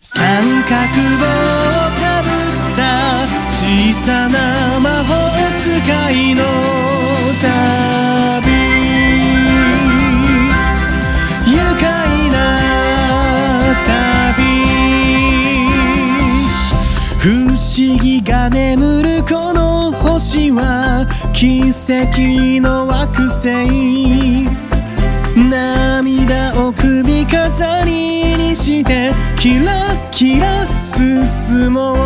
三角棒をかぶった小さな魔法使いの旅。愉快な旅。不思議が眠るこの星は奇跡の惑星にしてキラキラ進もう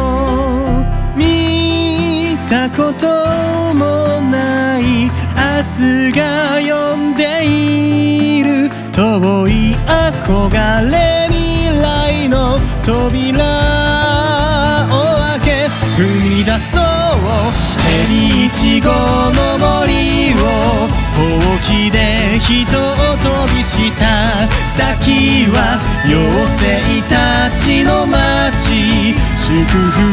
見たこともない明日が呼んでいる遠い憧れ未来の扉を開け踏み出そうヘビイチゴの森をほうきで人く